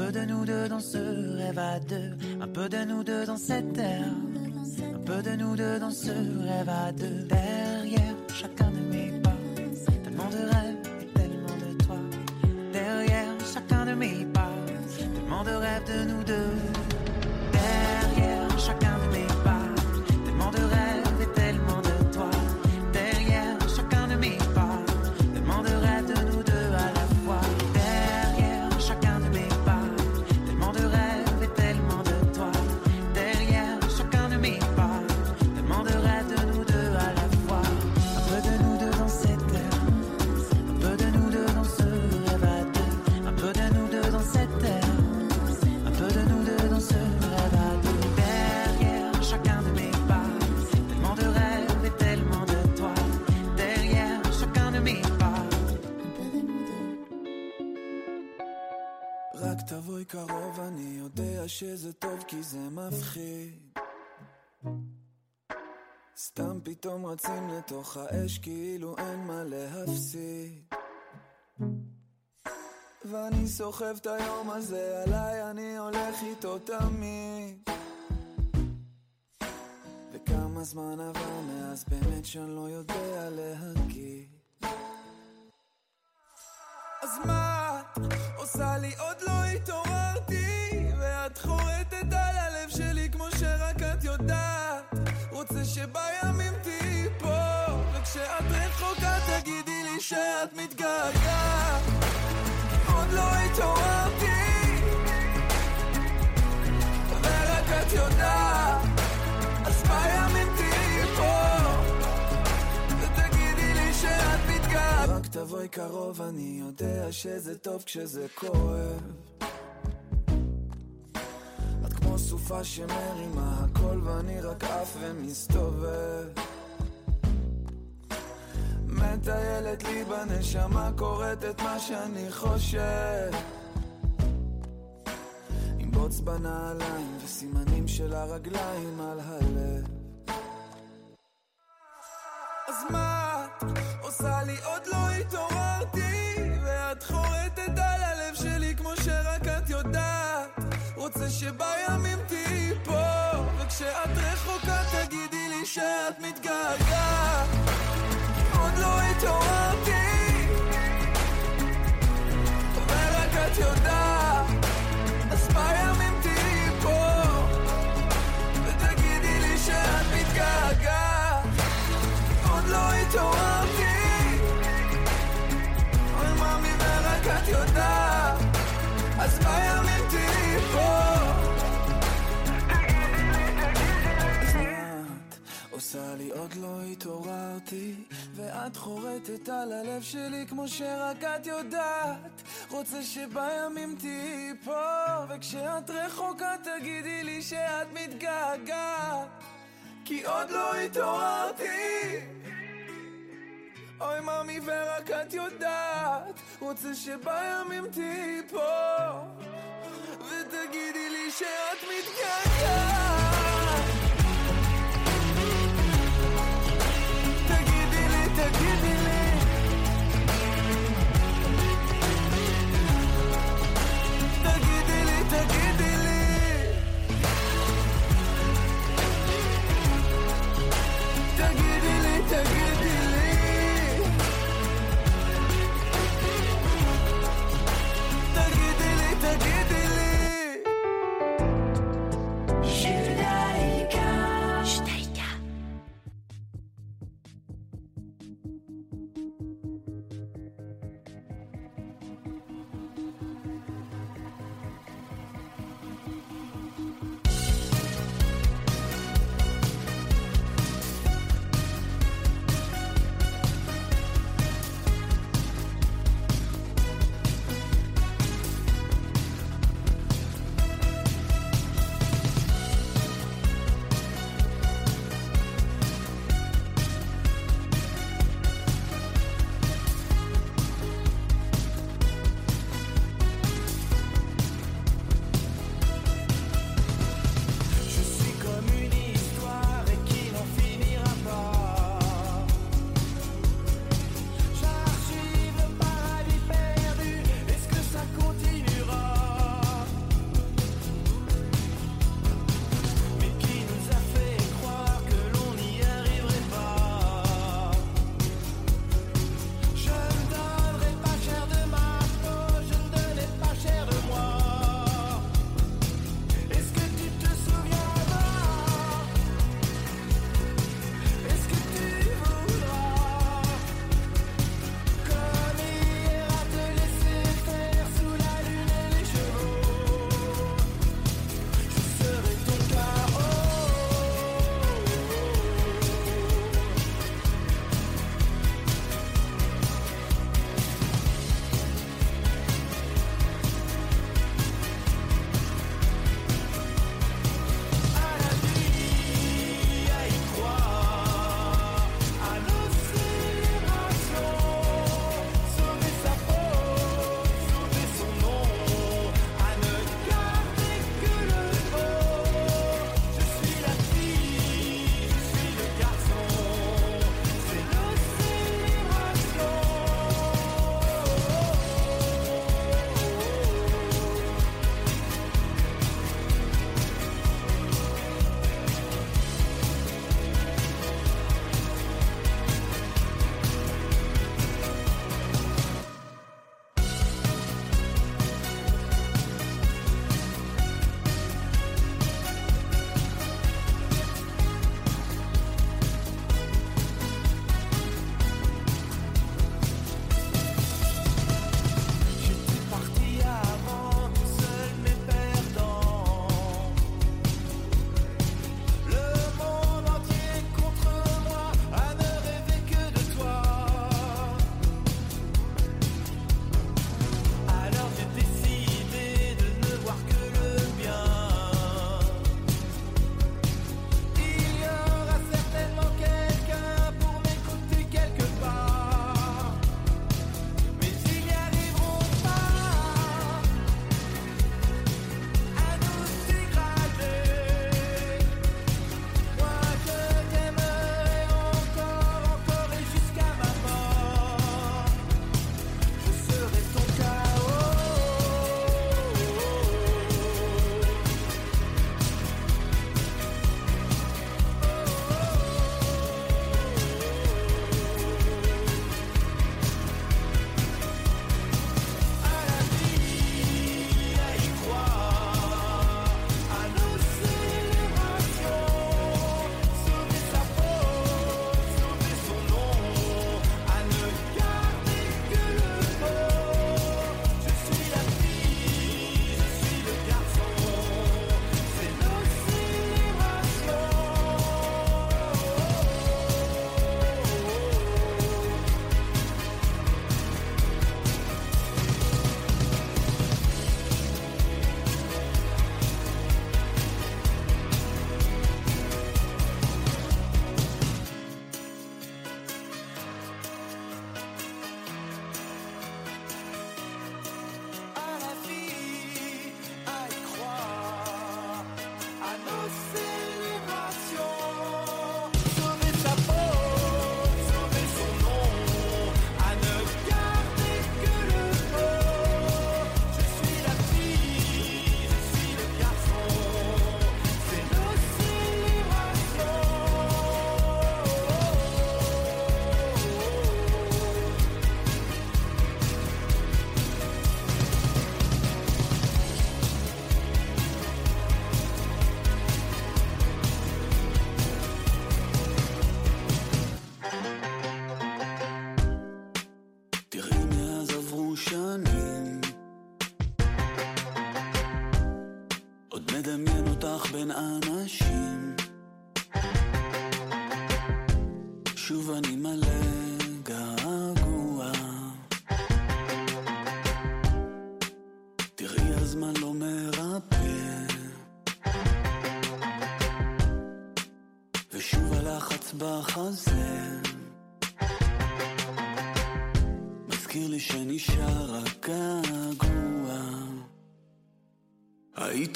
peu de nous deux dans ce rêve à deux, un peu de nous deux dans cette terre, un peu de nous deux dans ce rêve à deux. Derrière chacun de mes pas, tellement de rêves et tellement de toi. Derrière chacun de mes pas, tellement de rêves de nous רק תבואי קרוב, אני יודע שזה טוב כי זה מפחיד. סתם פתאום רצים לתוך האש כאילו אין מה להפסיד. ואני סוחב את היום הזה עליי, אני הולך איתו תמיד. וכמה זמן עבר מאז באמת שאני לא יודע להגיד. אז מה את עושה לי עוד לא התעוררתי שבימים תהיי פה וכשאת רחוקה תגידי לי שאת מתגעגעת. עוד לא התעוררתי ורק את יודעת אז בימים תהיי פה ותגידי לי שאת מתגעגעת. רק תבואי קרוב, אני יודע שזה טוב כשזה כואב סופה שמרימה הכל ואני רק עף ומסתובב. מטיילת לי בנשמה, קוראת את מה שאני חושב. עם בוץ בנעליים וסימנים של הרגליים על הלב שבימים תהיי פה וכשאת רחוקה תגידי לי שאת מתגעגעת. עוד לא התעוררתי ורק את יודעת אז בימים תהיי פה ותגידי לי שאת מתגעגעת. עוד לא התעוררתי לי עוד לא התעוררתי ואת חורטת על הלב שלי כמו שרק את יודעת. רוצה שבימים תהיי פה וכשאת רחוקה תגידי לי שאת מתגעגעת. כי עוד לא התעוררתי. אוי מאמי ורק את יודעת. רוצה שבימים תהיי פה ותגידי לי שאת מתגעגעת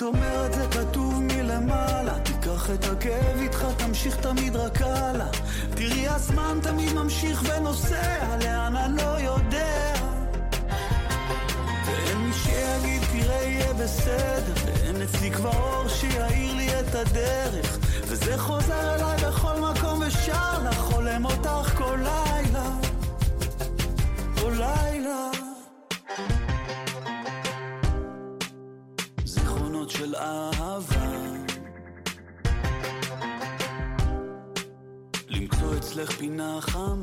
אומר את זה כתוב מלמעלה. תיקח את הכאב איתך, תמשיך תמיד רק הלאה. תראי הזמן תמיד ממשיך ונוסע, לאן אני לא יודע. ואין מי שיגיד תראה יהיה בסדר. ואין אצלי כבר אור שיאיר לי את הדרך. וזה חוזר אליי בכל מקום ושאר לך, אותך כל לילה. gaan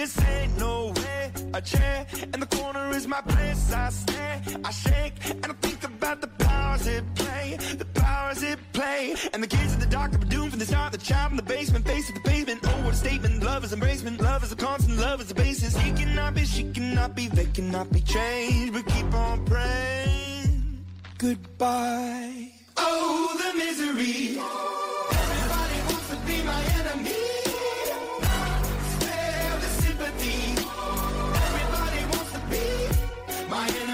This ain't no way, a chair And the corner is my place. I stare, I shake And I think about the powers it play. The powers it play. And the kids in the dark are doomed from the start The child in the basement, face of the pavement. Oh, what a statement, love is embracement. Love is a constant, love is a basis. He cannot be, she cannot be. They cannot be changed But keep on praying. Goodbye. Oh, the misery. Everybody wants to be my enemy. My enemy.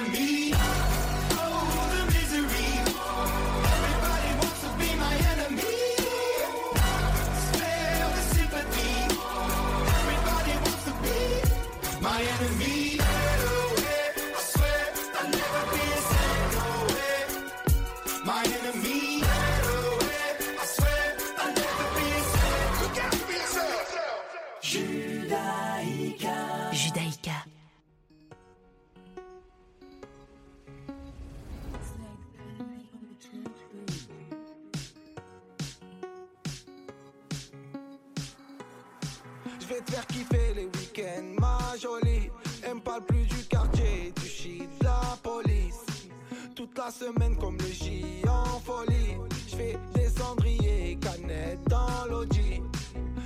La semaine comme le J en folie. Je fais des cendriers, canettes dans l'audi.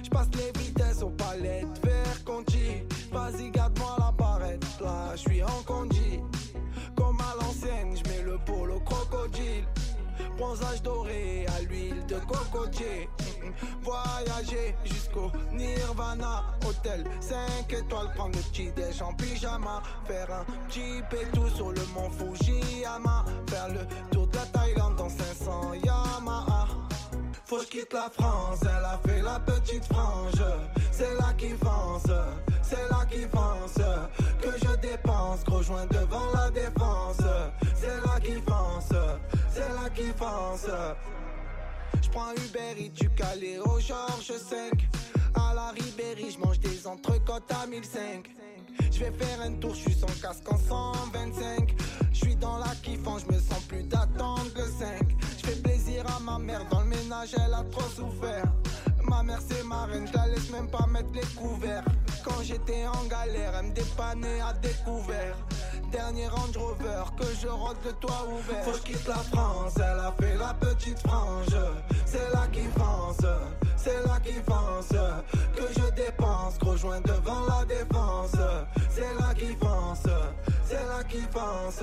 Je passe les Bronzage doré à l'huile de cocotier. Voyager jusqu'au Nirvana. Hôtel 5 étoiles, prendre le petit déj en pyjama. Faire un petit pétou sur le mont Fujiyama. Faire le tour de la Thaïlande dans 500 Yamaha. Faut que quitte la France, elle a fait la petite frange. C'est là qui fonce, c'est là qui fonce. Que je dépense, gros joint devant prends Uber Eats du Calais au Georges 5. À la Ribéry, je mange des entrecôtes à 1005. Je vais faire un tour, je suis sans casque en 125. Je suis dans la kiffance, je me sens plus d'attendre le 5. Je fais plaisir à ma mère, dans le ménage elle a trop souffert. Ma mère c'est ma reine, je la laisse même pas mettre les couverts. Quand j'étais en galère, elle me dépannait à découvert. Dernier Range Rover, que je rentre le toit ouvert. Faut que quitte la France, elle a fait la petite frange. C'est là qui fonce, c'est là qui fonce. Que je dépense, gros joint devant la défense. C'est là qui fonce, c'est là qui fonce.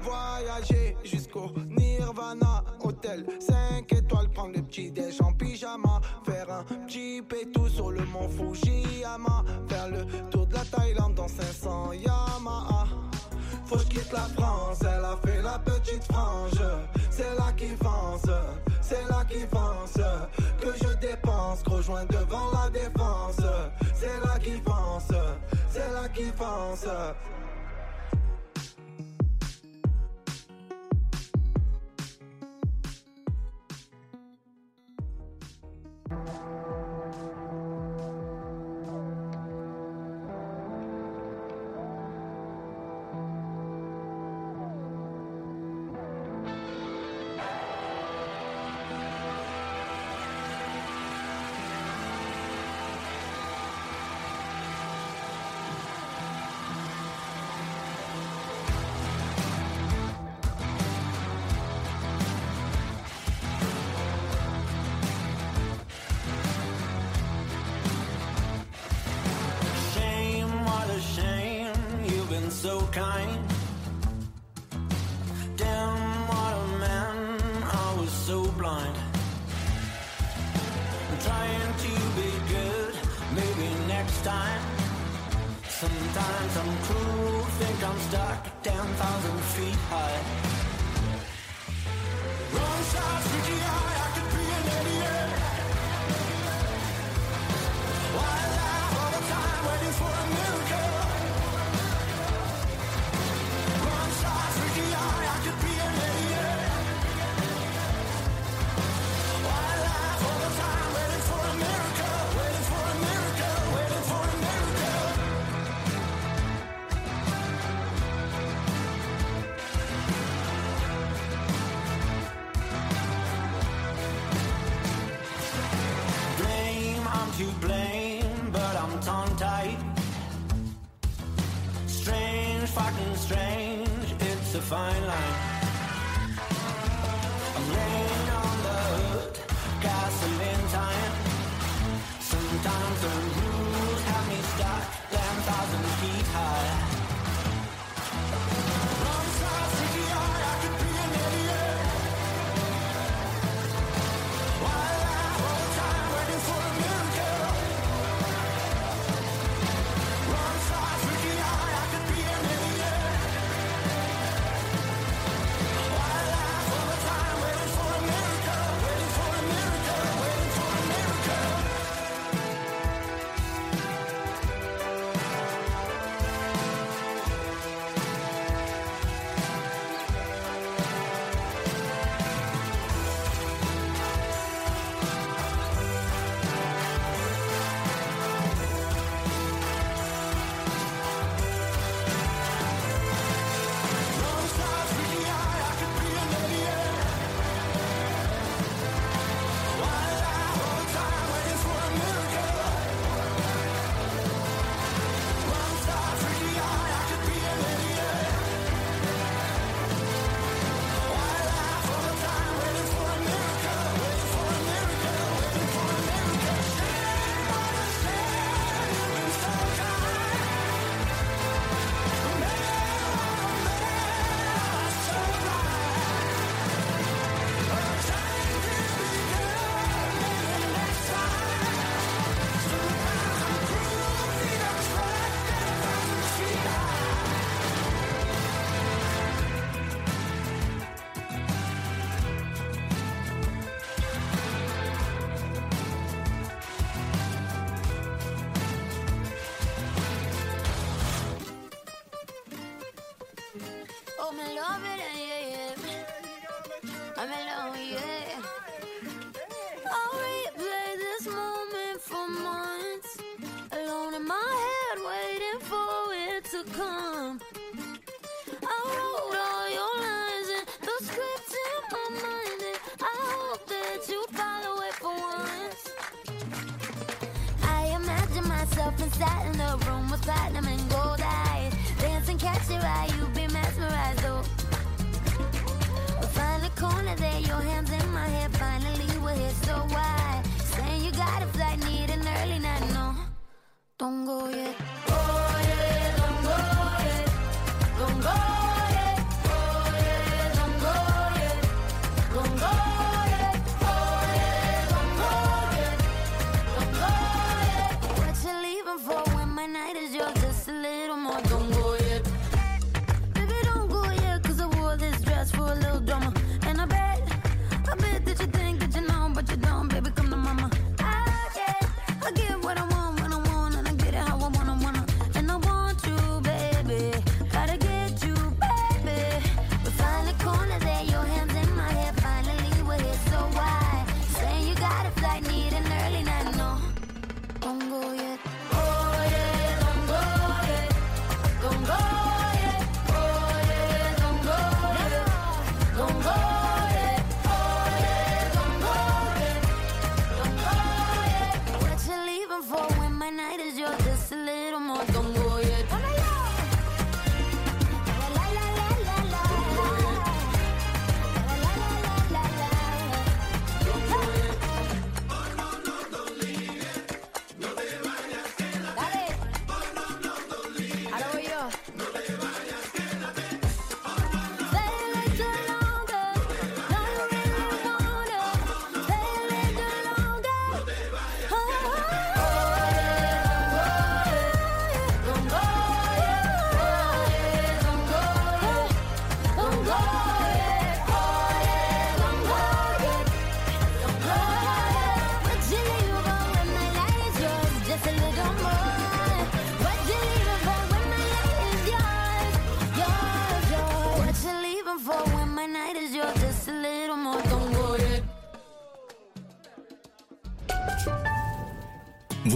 Voyager jusqu'au Nirvana, hôtel 5 étoiles, prendre le petit déj en pyjama. Faire un petit pétou sur le mont Fujiyama. Faire le tour de la Thaïlande dans 500 Yamaha. Faut que quitte la France, elle a fait la petite frange. C'est là qui fonce, c'est là qui fonce. Que je dépense, gros joint devant la défense. C'est là qui fonce, c'est là qui fonce. So kind. Damn, what a man, I was so blind. I'm trying to be good, maybe next time. Sometimes I'm cruel, think I'm stuck 10,000 feet high. Fine line.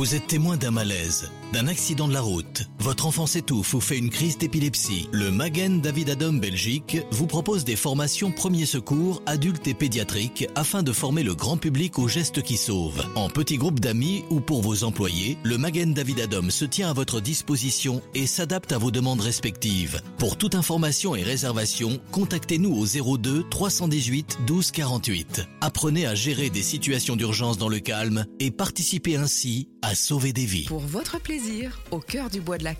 Vous êtes témoin d'un malaise, d'un accident de la route. Votre enfant s'étouffe ou fait une crise d'épilepsie. Le Magen David Adam Belgique vous propose des formations premiers secours adultes et pédiatriques afin de former le grand public aux gestes qui sauvent. En petits groupes d'amis ou pour vos employés, le Magen David Adam se tient à votre disposition et s'adapte à vos demandes respectives. Pour toute information et réservation, contactez-nous au 02 318 12 48. Apprenez à gérer des situations d'urgence dans le calme et participez ainsi à sauver des vies. Pour votre plaisir, au cœur du bois de la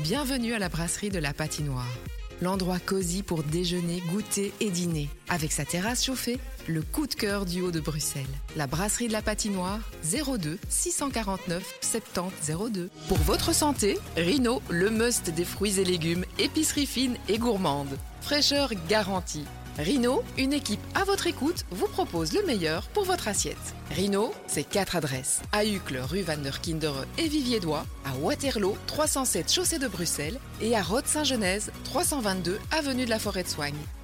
Bienvenue à la brasserie de la Patinoire. L'endroit cosy pour déjeuner, goûter et dîner. Avec sa terrasse chauffée, le coup de cœur du haut de Bruxelles. La brasserie de la Patinoire, 02 649 70 02. Pour votre santé, Rino, le must des fruits et légumes, épicerie fine et gourmande. Fraîcheur garantie. Rhino, une équipe à votre écoute, vous propose le meilleur pour votre assiette. Rhino, c'est quatre adresses. À Uccle, rue Van der Kindere et Viviédois, à Waterloo, 307 chaussée de Bruxelles et à Rode-Saint-Genèse, 322 avenue de la Forêt de Soigne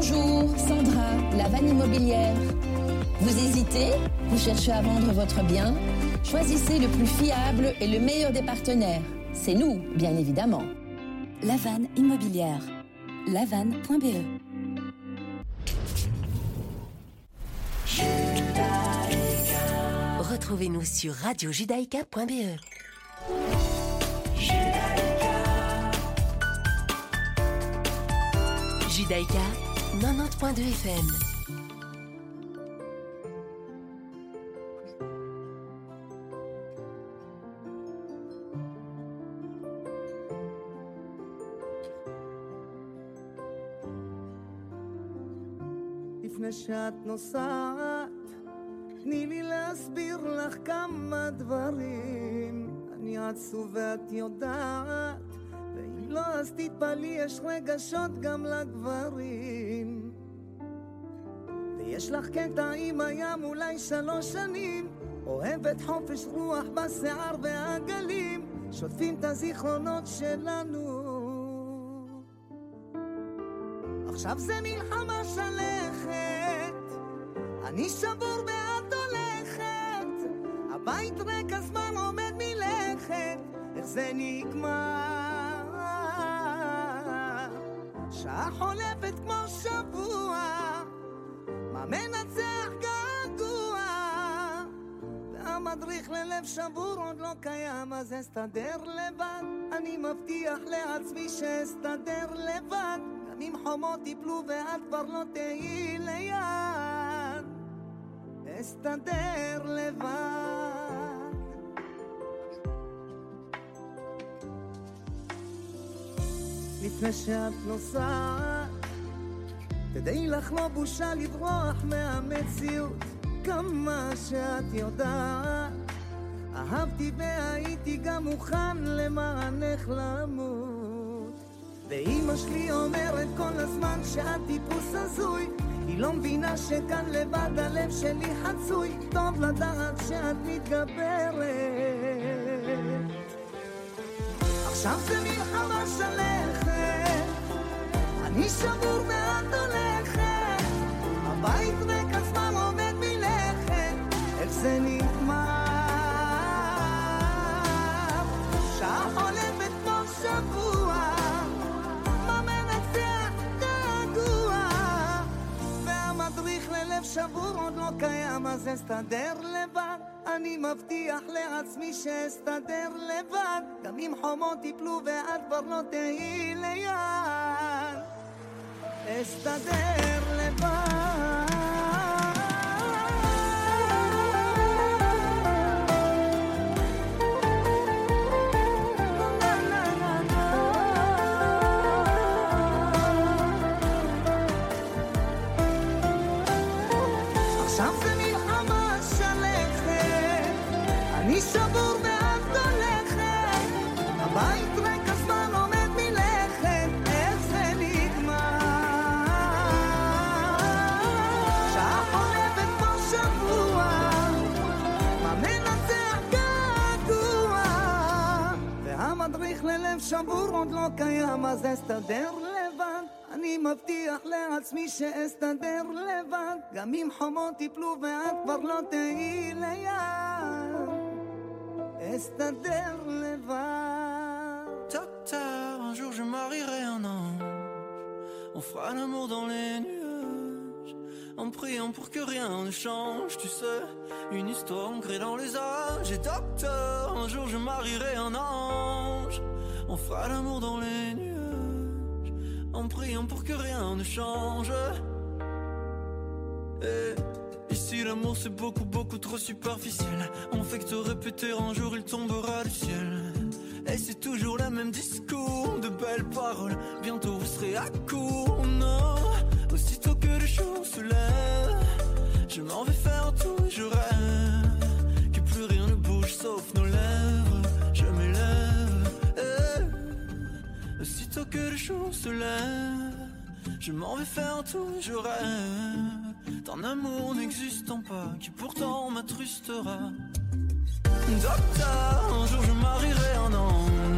Bonjour, Sandra, la vanne immobilière. Vous hésitez Vous cherchez à vendre votre bien Choisissez le plus fiable et le meilleur des partenaires. C'est nous, bien évidemment. La vanne immobilière. lavanne.be Retrouvez-nous sur radiojudaïka.be. Judaïka 90.2 FM. לפני שאת נוסעת, תני לי להסביר לך כמה דברים. אני עצוב ואת יודעת, ואם לא אז תתפלאי, יש רגשות גם לגברים. ויש לך קטע עם הים אולי שלוש שנים, אוהבת חופש רוח בשיער והגלים, שוטפים את הזיכרונות שלנו. עכשיו זה מלחמה שלכת, אני שבור ואת הולכת, הבית ריק הזמן עומד מלכת, איך זה נגמר? שעה חולפת כמו שבוע, מה מנצח געגוע? והמדריך ללב שבור עוד לא קיים, אז אסתדר לבד, אני מבטיח לעצמי שאסתדר לבד. גם אם חומות יפלו ואת כבר לא תהיי ליד, אסתדר לבד. לפני שאת נוסעת, תדעי לך לא בושה לברוח מהמציאות, כמה שאת יודעת. אהבתי והייתי גם מוכן למענך למות. ואימא שלי אומרת כל הזמן שאת טיפוס הזוי היא לא מבינה שכאן לבד הלב שלי חצוי טוב לדעת שאת מתגברת עכשיו זה מלחמה שלכת אני שבור ואת הולכת הבית ריק הזמן עומד מלכת? איך זה נגמר? שעה חולפת כמו שבוע מה מנצח געגוע והמדריך ללב שבור עוד לא קיים אז אסתדר לבד. אני מבטיח לעצמי שאסתדר לבד. גם אם חומות יפלו ואת כבר לא תהיי ליד esta terra le. לב שבור עוד לא קיים אז אסתדר לבד אני מבטיח לעצמי שאסתדר לבד גם אם חומות יפלו ואת כבר לא תהיי ליד אסתדר לבד Docteur, un jour je marierai un ange On fera l'amour dans les nuages En priant pour que rien ne change Tu sais, une histoire ancrée dans les âges Et docteur, un jour je marierai un ange On fera l'amour dans les nuages En priant pour que rien ne change. Et Ici l'amour c'est beaucoup beaucoup trop superficiel. On fait que te répéter un jour il tombera du ciel. Et c'est toujours le même discours De belles paroles. Bientôt vous serez à court Non. Aussitôt que le jour se lève Je m'en vais faire tout et je rêve Que plus rien ne bouge sauf Aussitôt que le jour se lève Je m'en vais faire tout je rêve D'un amour n'existant pas Qui pourtant m'attrustera. Docteur, un jour je marierai un ange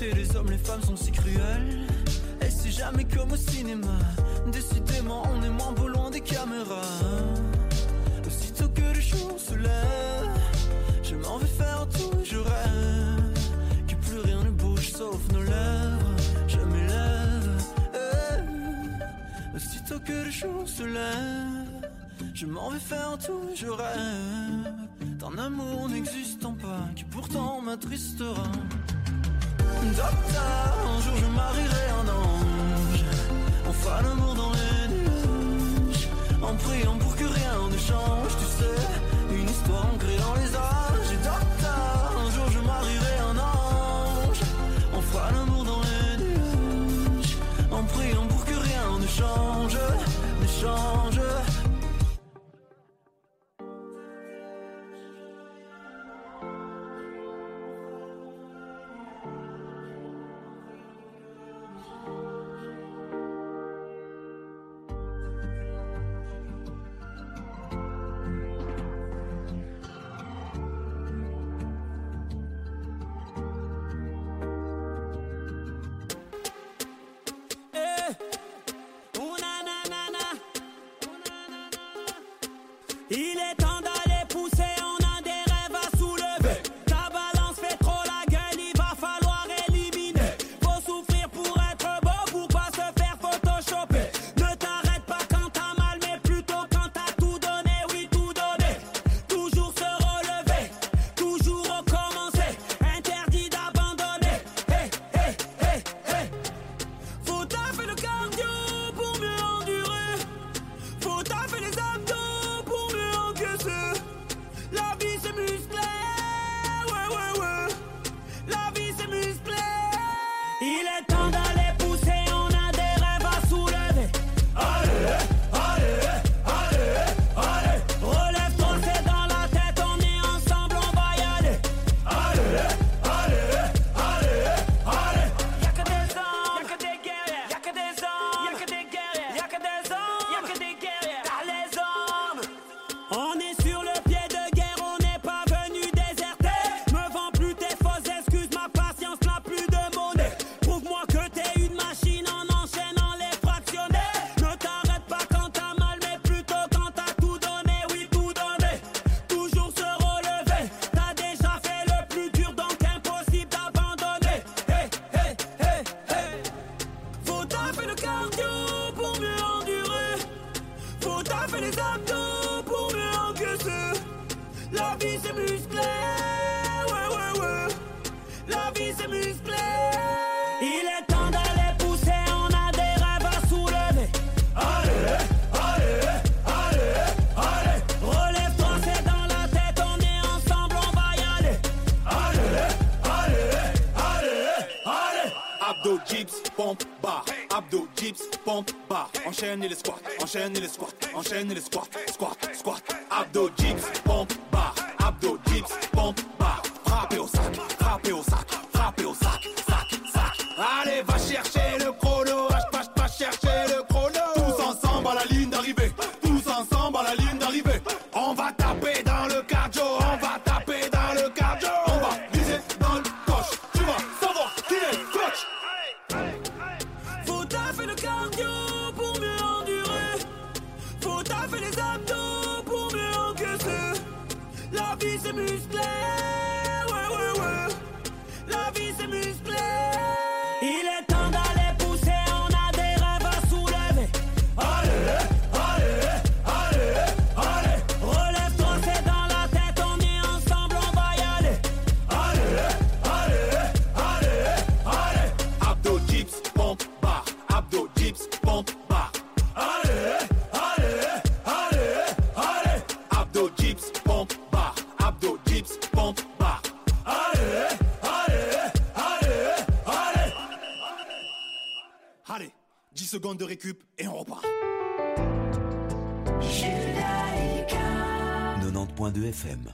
les hommes les femmes sont si cruels. Et c'est jamais comme au cinéma Décidément on est moins beau loin des caméras. Aussitôt que le jour se lève Je m'en vais faire tout et je rêve Que plus rien ne bouge sauf nos lèvres. Je m'élève eh. Aussitôt que le jour se lève Je m'en vais faire tout et je rêve D'un amour n'existant pas Qui pourtant m'attristera Docteur, un jour je marierai un ange. On fera l'amour dans les nuages. En priant pour que rien ne change Tu sais, une histoire ancrée dans les âges. Docteur, un jour je marierai un ange. On fera l'amour dans les nuages. En priant pour que rien ne change. Ne change prochaine et les. de récup et on repart. 90.2 FM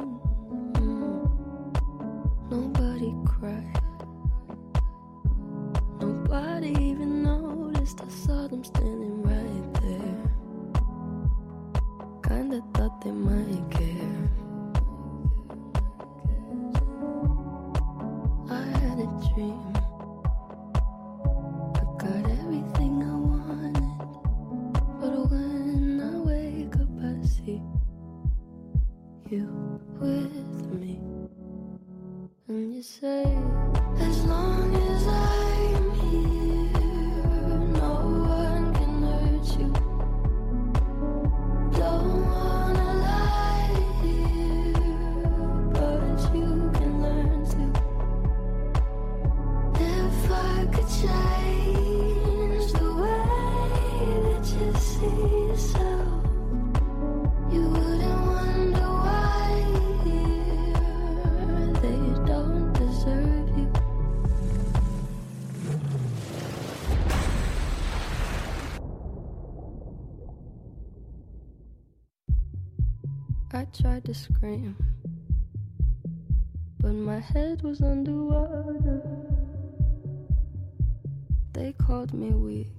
head was underwater. They called me weak.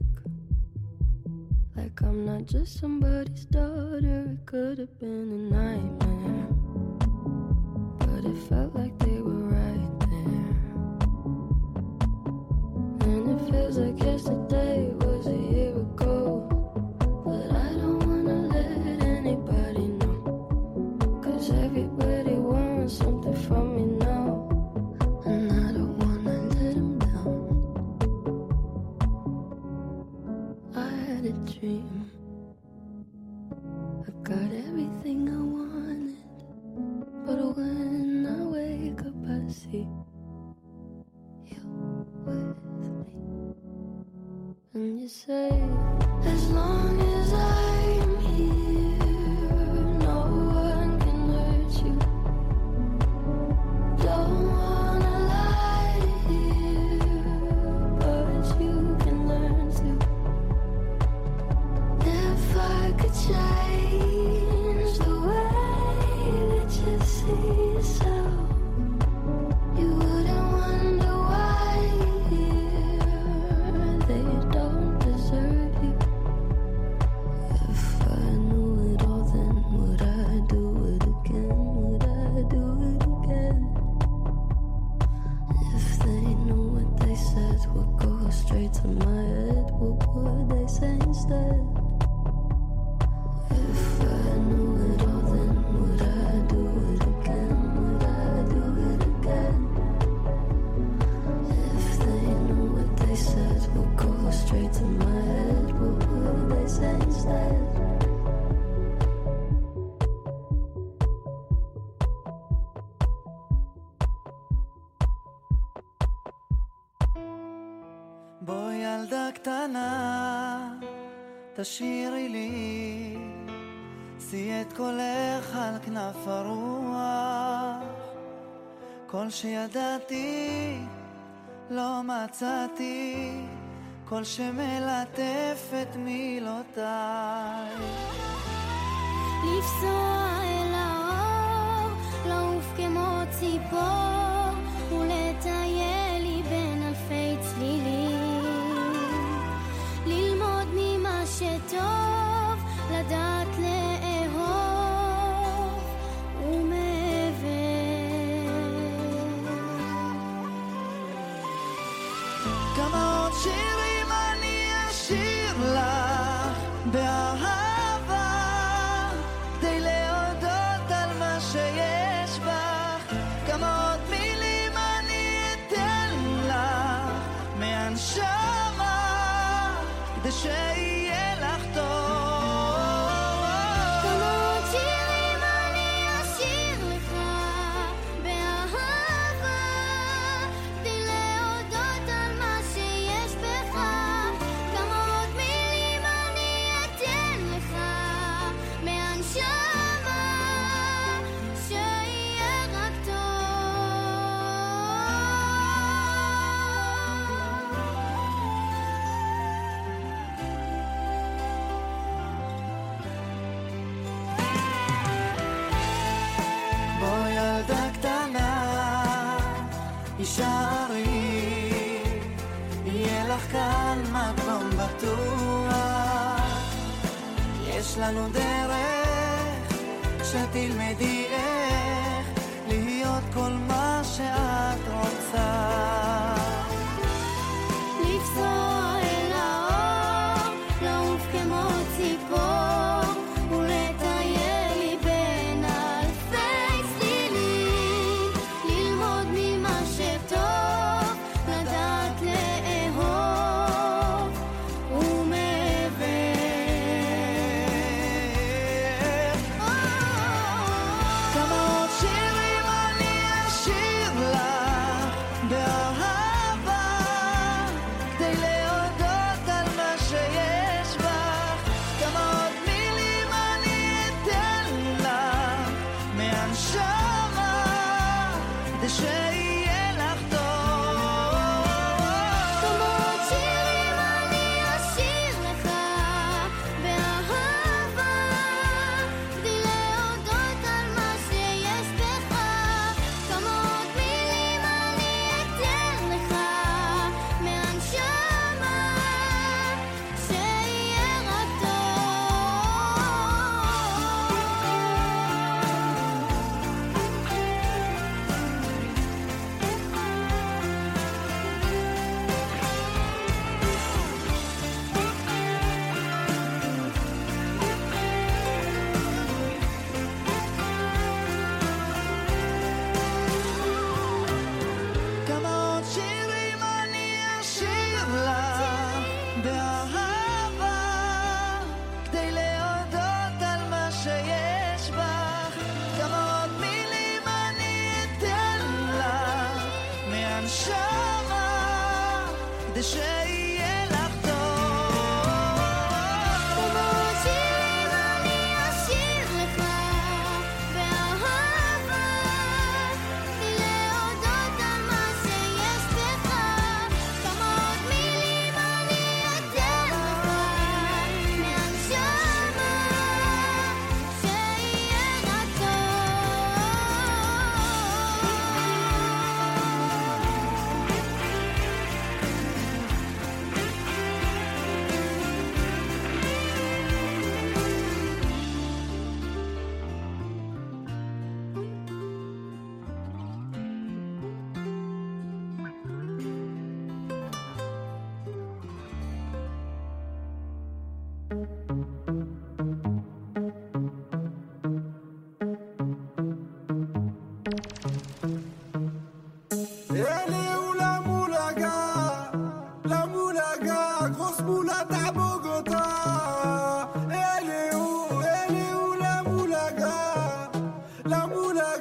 Like I'm not just somebody's daughter. It could have been say as long as שידעתי, לא מצאתי, כל שמלטף את מילותיי. לפסוע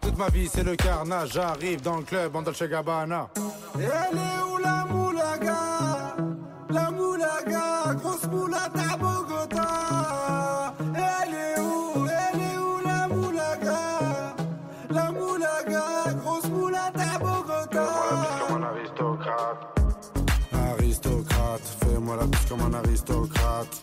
Toute ma vie c'est le carnage. J'arrive dans le club en Dolce Gabbana. Elle est où la moulaga? La moulaga, grosse moulade à Bogota. Elle est où Elle est où la moulaga? La moulaga, grosse moulade à Bogota. comme un aristocrate. Aristocrate, fais-moi la comme un aristocrate.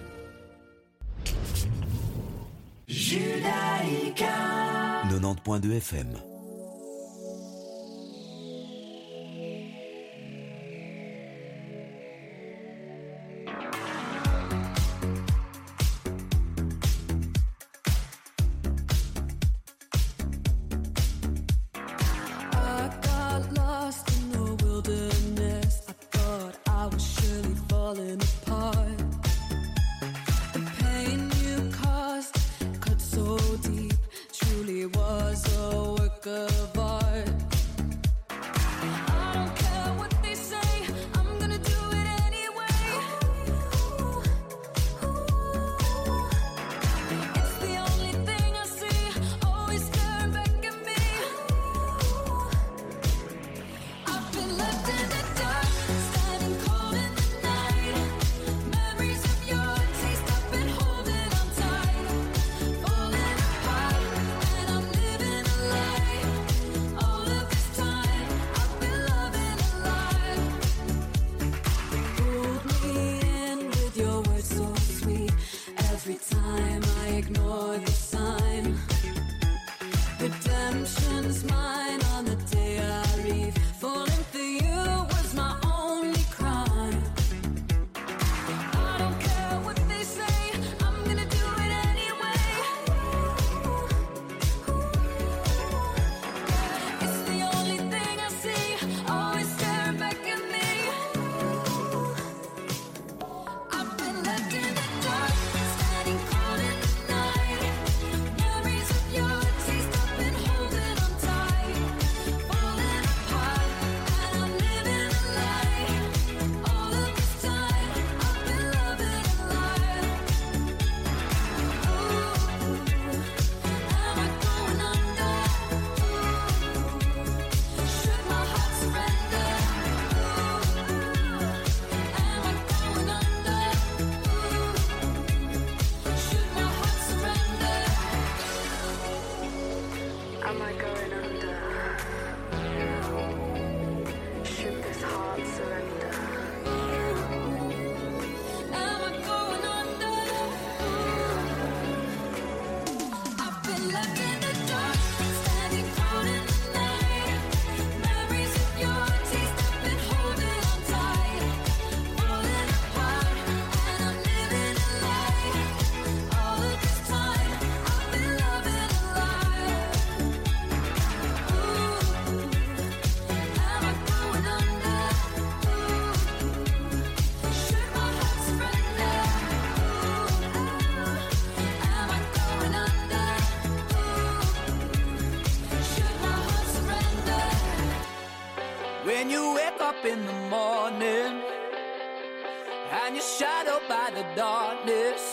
Judaïka 90.2 FM.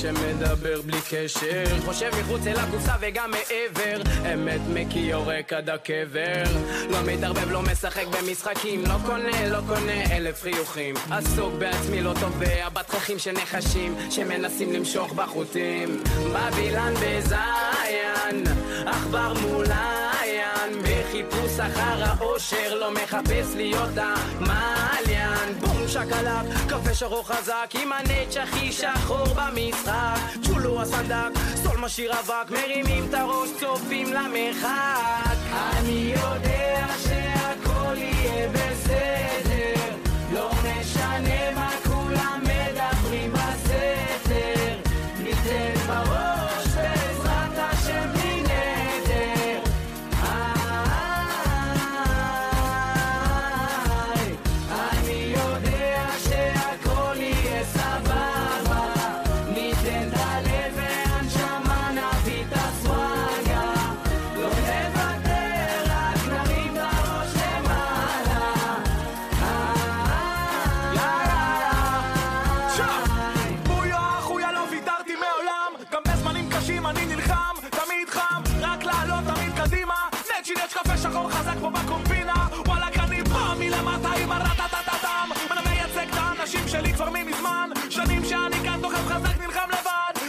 שמדבר בלי קשר. חושב מחוץ אל הקופסה וגם מעבר. אמת מקי יורק עד הקבר לא מתערבב, לא משחק במשחקים. לא קונה, לא קונה אלף חיוכים. עסוק בעצמי, לא תובע בתככים של נחשים שמנסים למשוך בחוטים. בבילן בזיין עכבר מוליין בחיפוש אחר האושר לא מחפש להיות המעליין בום שקלק, קפה שחור חזק עם הנץ' הכי שחור במשחק. צ'ולו הסנדק, סול משאיר אבק מרימים את הראש, צופים למרחק. אני יודע שהכל יהיה בסדר,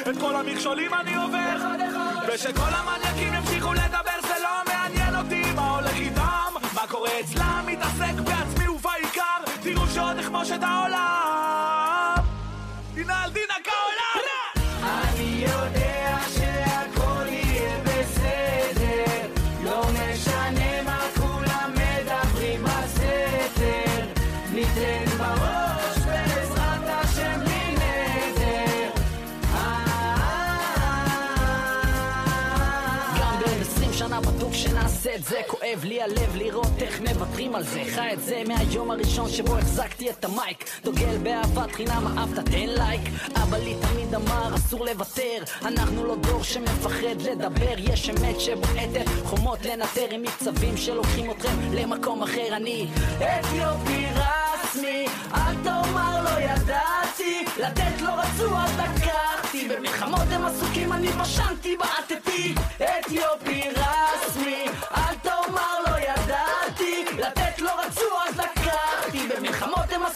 את כל המכשולים אני עובר. ושכל המניאקים ימשיכו לדבר זה לא מעניין אותי מה הולך איתם. מה קורה אצלם מתעסק בעצמי ובעיקר. תראו שעוד נכבוש את העולם. הנה על דין כעולם שנעשה את זה כואב לי הלב לראות איך מוותרים על זה. חי את זה מהיום הראשון שבו החזקתי את המייק. דוגל באהבת חינם אהבת תן לייק. אבא לי תמיד אמר אסור לוותר. אנחנו לא דור שמפחד לדבר. יש אמת שבועטת. חומות לנטר עם מקצבים שלוקחים אתכם למקום אחר. אני אתיופי רסמי אל תאמר לא ידעתי. לתת לא רצו אז לקחתי. במלחמות הם עסוקים אני פשנתי בעטתי. אתיופי רסמי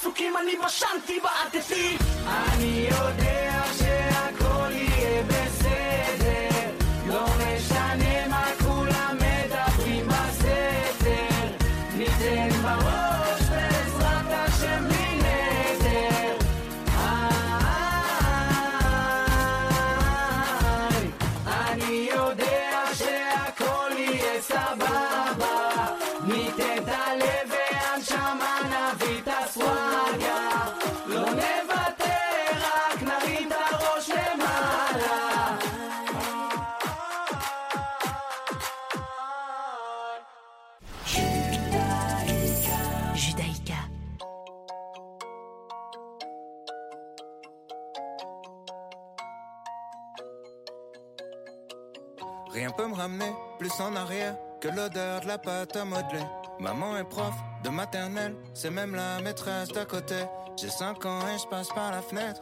עסוקים אני פשנתי בעטתי. אני יודע שהכל me ramener plus en arrière que l'odeur de la pâte à modeler. Maman est prof de maternelle, c'est même la maîtresse d'à côté. J'ai 5 ans et je passe par la fenêtre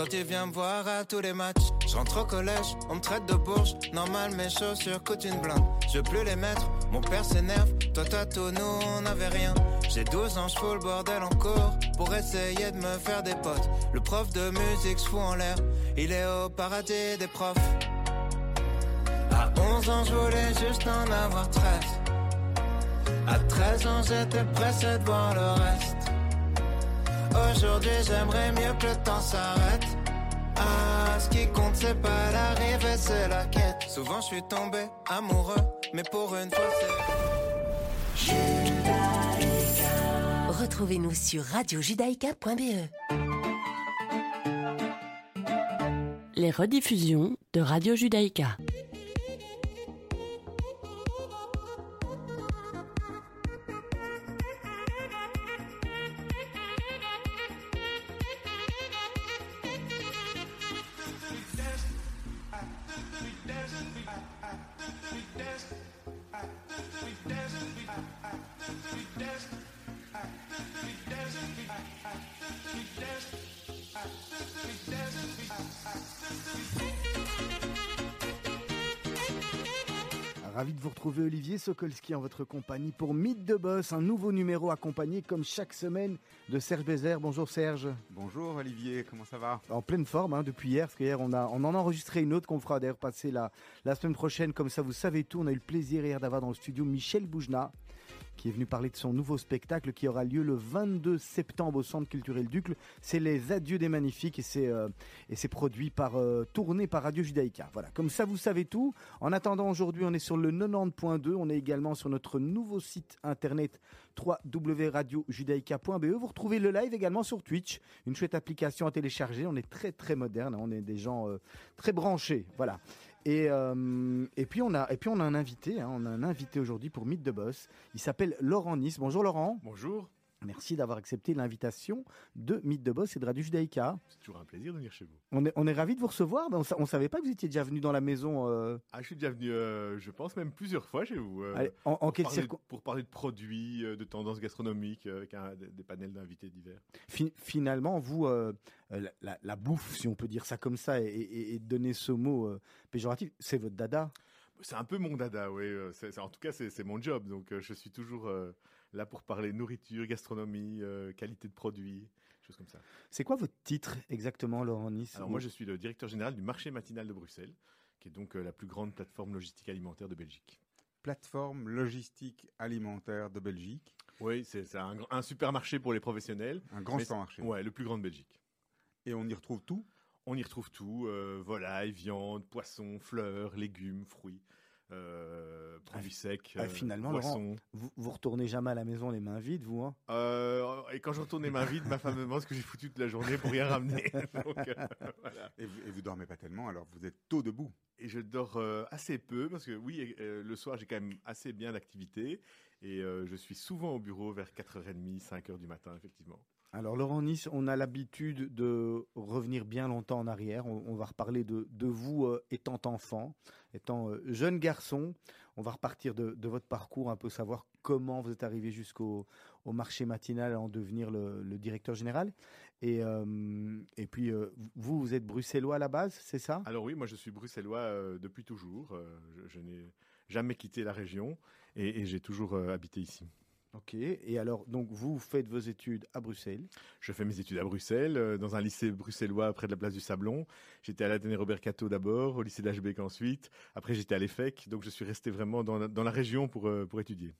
Quand il vient me voir à tous les matchs, je au collège, on me traite de bourge. Normal, mes chaussures coûtent une blinde. Je veux plus les mettre, mon père s'énerve. Toi, t'as tout, nous, on n'avait rien. J'ai 12 ans, je fous le bordel en cours pour essayer de me faire des potes. Le prof de musique se fout en l'air, il est au paradis des profs. À 11 ans, je voulais juste en avoir 13. À 13 ans, j'étais pressé de voir le reste. Aujourd'hui, j'aimerais mieux que le temps s'arrête. Ah, ce qui compte, c'est pas l'arrivée, c'est la quête. Souvent, je suis tombé amoureux, mais pour une fois, c'est. Retrouvez-nous sur radiojudaïka.be. Les rediffusions de Radio Judaïka. Ravi de vous retrouver Olivier Sokolski en votre compagnie pour Mythe de Boss, un nouveau numéro accompagné comme chaque semaine de Serge Bézère. Bonjour Serge. Bonjour Olivier, comment ça va? En pleine forme hein, depuis hier, parce qu'hier on, a, on en a enregistré une autre qu'on fera d'ailleurs passer la, la semaine prochaine. Comme ça vous savez tout, on a eu le plaisir hier d'avoir dans le studio Michel Boujna qui est venu parler de son nouveau spectacle qui aura lieu le 22 septembre au Centre culturel Ducle. C'est Les Adieux des Magnifiques et c'est euh, produit par euh, tourné par Radio Judaïka. Voilà, comme ça vous savez tout. En attendant aujourd'hui, on est sur le 90.2, on est également sur notre nouveau site internet www.radiojudaïka.be. Vous retrouvez le live également sur Twitch, une chouette application à télécharger. On est très très moderne, on est des gens euh, très branchés. Voilà. Et, euh, et puis on a et puis on a un invité, hein. on a un invité aujourd'hui pour Mythe de Boss. Il s'appelle Laurent Nice. Bonjour Laurent. Bonjour. Merci d'avoir accepté l'invitation de Mythe de Boss et de Radio Judaïka. C'est toujours un plaisir de venir chez vous. On est, on est ravis de vous recevoir. On, on savait pas que vous étiez déjà venu dans la maison. euh, Ah, je suis déjà venu, euh, je pense même plusieurs fois chez vous. euh, Allez, en- en pour quelles parler de- circon- Pour parler de produits, de tendances gastronomiques, avec un- des, panels d'invités divers. Fi- finalement, vous, la, la- la bouffe, si on peut dire ça comme ça, et, et- et donner ce mot péjoratif, c'est votre dada? C'est un peu mon dada, oui. en tout cas, c'est mon job. Donc, je suis toujours euh, là pour parler nourriture, gastronomie, euh, qualité de produits, choses comme ça. C'est quoi votre titre exactement, Laurent Nice Alors, moi, je suis le directeur général du marché matinal de Bruxelles, qui est donc euh, la plus grande plateforme logistique alimentaire de Belgique. Plateforme logistique alimentaire de Belgique. Oui, c'est un, un supermarché pour les professionnels. Un grand supermarché. Ouais, le plus grand de Belgique. Et on y retrouve tout? On y retrouve tout euh, volaille, viande, poisson, fleurs, légumes, fruits, euh, produits secs, Ah, euh, finalement. Laurent, vous, vous retournez jamais à la maison les mains vides, vous hein? Euh, et quand je retourne les mains vides, ma femme me demande ce que j'ai foutu toute la journée pour rien ramener. Donc, euh, voilà. et, vous, et vous dormez pas tellement, alors vous êtes tôt debout. Et je dors euh, assez peu parce que oui, euh, le soir j'ai quand même assez bien d'activité et euh, je suis souvent au bureau vers 4h30, 5h du matin, effectivement. Alors Laurent Nice, on a l'habitude de revenir bien longtemps en arrière. On, va reparler de, vous euh, étant enfant, étant euh, jeune garçon. On va repartir de, votre parcours, un peu savoir comment vous êtes arrivé jusqu'au au marché matinal en devenir le, directeur général. Et, euh, puis vous, vous êtes bruxellois à la base, c'est ça? Alors oui, moi je suis bruxellois depuis toujours. Je, n'ai jamais quitté la région et, j'ai toujours habité ici. Ok. Et alors, donc vous faites vos études à Bruxelles. Je fais mes études à Bruxelles, euh, dans un lycée bruxellois près de la place du Sablon. J'étais à l'Athénée Robert Cato d'abord, au lycée d'Ashbeck ensuite. Après, j'étais à l'EFEC, donc je suis resté vraiment dans la, région pour, euh, pour étudier.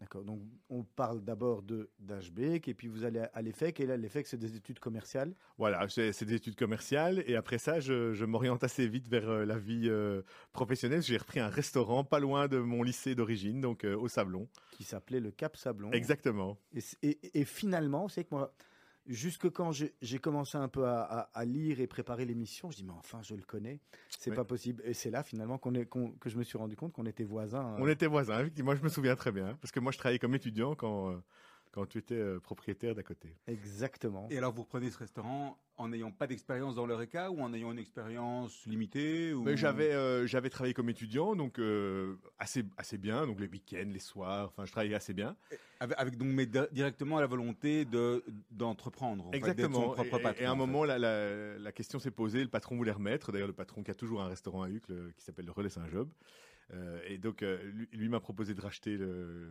D'accord. Donc on parle d'abord de d'Ashbeck et puis vous allez à l'EFEC et là l'EFEC c'est des études commerciales? Voilà, c'est des études commerciales et après ça, je, je m'oriente assez vite vers euh, la vie euh, professionnelle. J'ai repris un restaurant pas loin de mon lycée d'origine, donc euh, au Sablon. Qui s'appelait le Cap Sablon. Exactement. Et, et- et finalement, c'est que moi, jusque quand j'ai commencé un peu à, à- à lire et préparer l'émission, je dis mais enfin je le connais, c'est Oui. pas possible. Et c'est là finalement qu'on est, qu'on- que je me suis rendu compte qu'on était voisins. On était voisins, effectivement, je me souviens très bien. Parce que moi, je travaillais comme étudiant quand, euh, quand tu étais euh, propriétaire d'à côté. Exactement. Et alors vous reprenez ce restaurant en n'ayant pas d'expérience dans l'Eureka ou en ayant une expérience limitée ou... Mais j'avais euh, j'avais travaillé comme étudiant, donc euh, assez assez bien, donc les week-ends, les soirs, enfin je travaillais assez bien. Avec, avec donc mais di- directement la volonté de d'entreprendre. en fait, d'être Exactement. son propre et, patron, et à un moment, la, la, la question s'est posée, le patron voulait remettre. D'ailleurs, le patron qui a toujours un restaurant à Uccle euh, qui s'appelle le Relais Saint-Job. Euh, et donc, lui, lui m'a proposé de racheter le,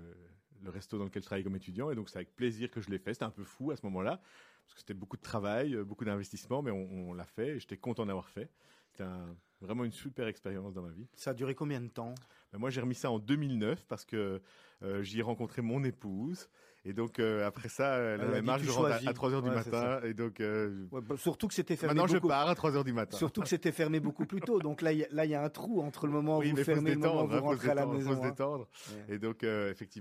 le resto dans lequel je travaillais comme étudiant. Et donc, c'est avec plaisir que je l'ai fait. C'était un peu fou à ce moment-là, parce que c'était beaucoup de travail, euh, beaucoup d'investissement, mais on, on l'a fait et j'étais content d'avoir fait. C'était un- vraiment une super expérience dans ma vie. Ça a duré combien de temps? Ben, Moi, j'ai remis ça en 2009 parce que euh, j'y ai rencontré mon épouse. Et donc, euh, après ça, elle Elle a avait dit, marre que tu je rentre à, choisis. 3 heures du Ouais, c'est matin. Et donc, euh, Ouais, bah, surtout que c'était fermé. Maintenant, je pars à 3 heures du matin. Surtout que c'était fermé beaucoup plus tôt. Donc là, il y, a- là, il y a un trou entre le moment où Oui, vous fermez et le moment où vous hein, rentrez à la maison. faut se hein. détendre. Et donc, euh, effectivement.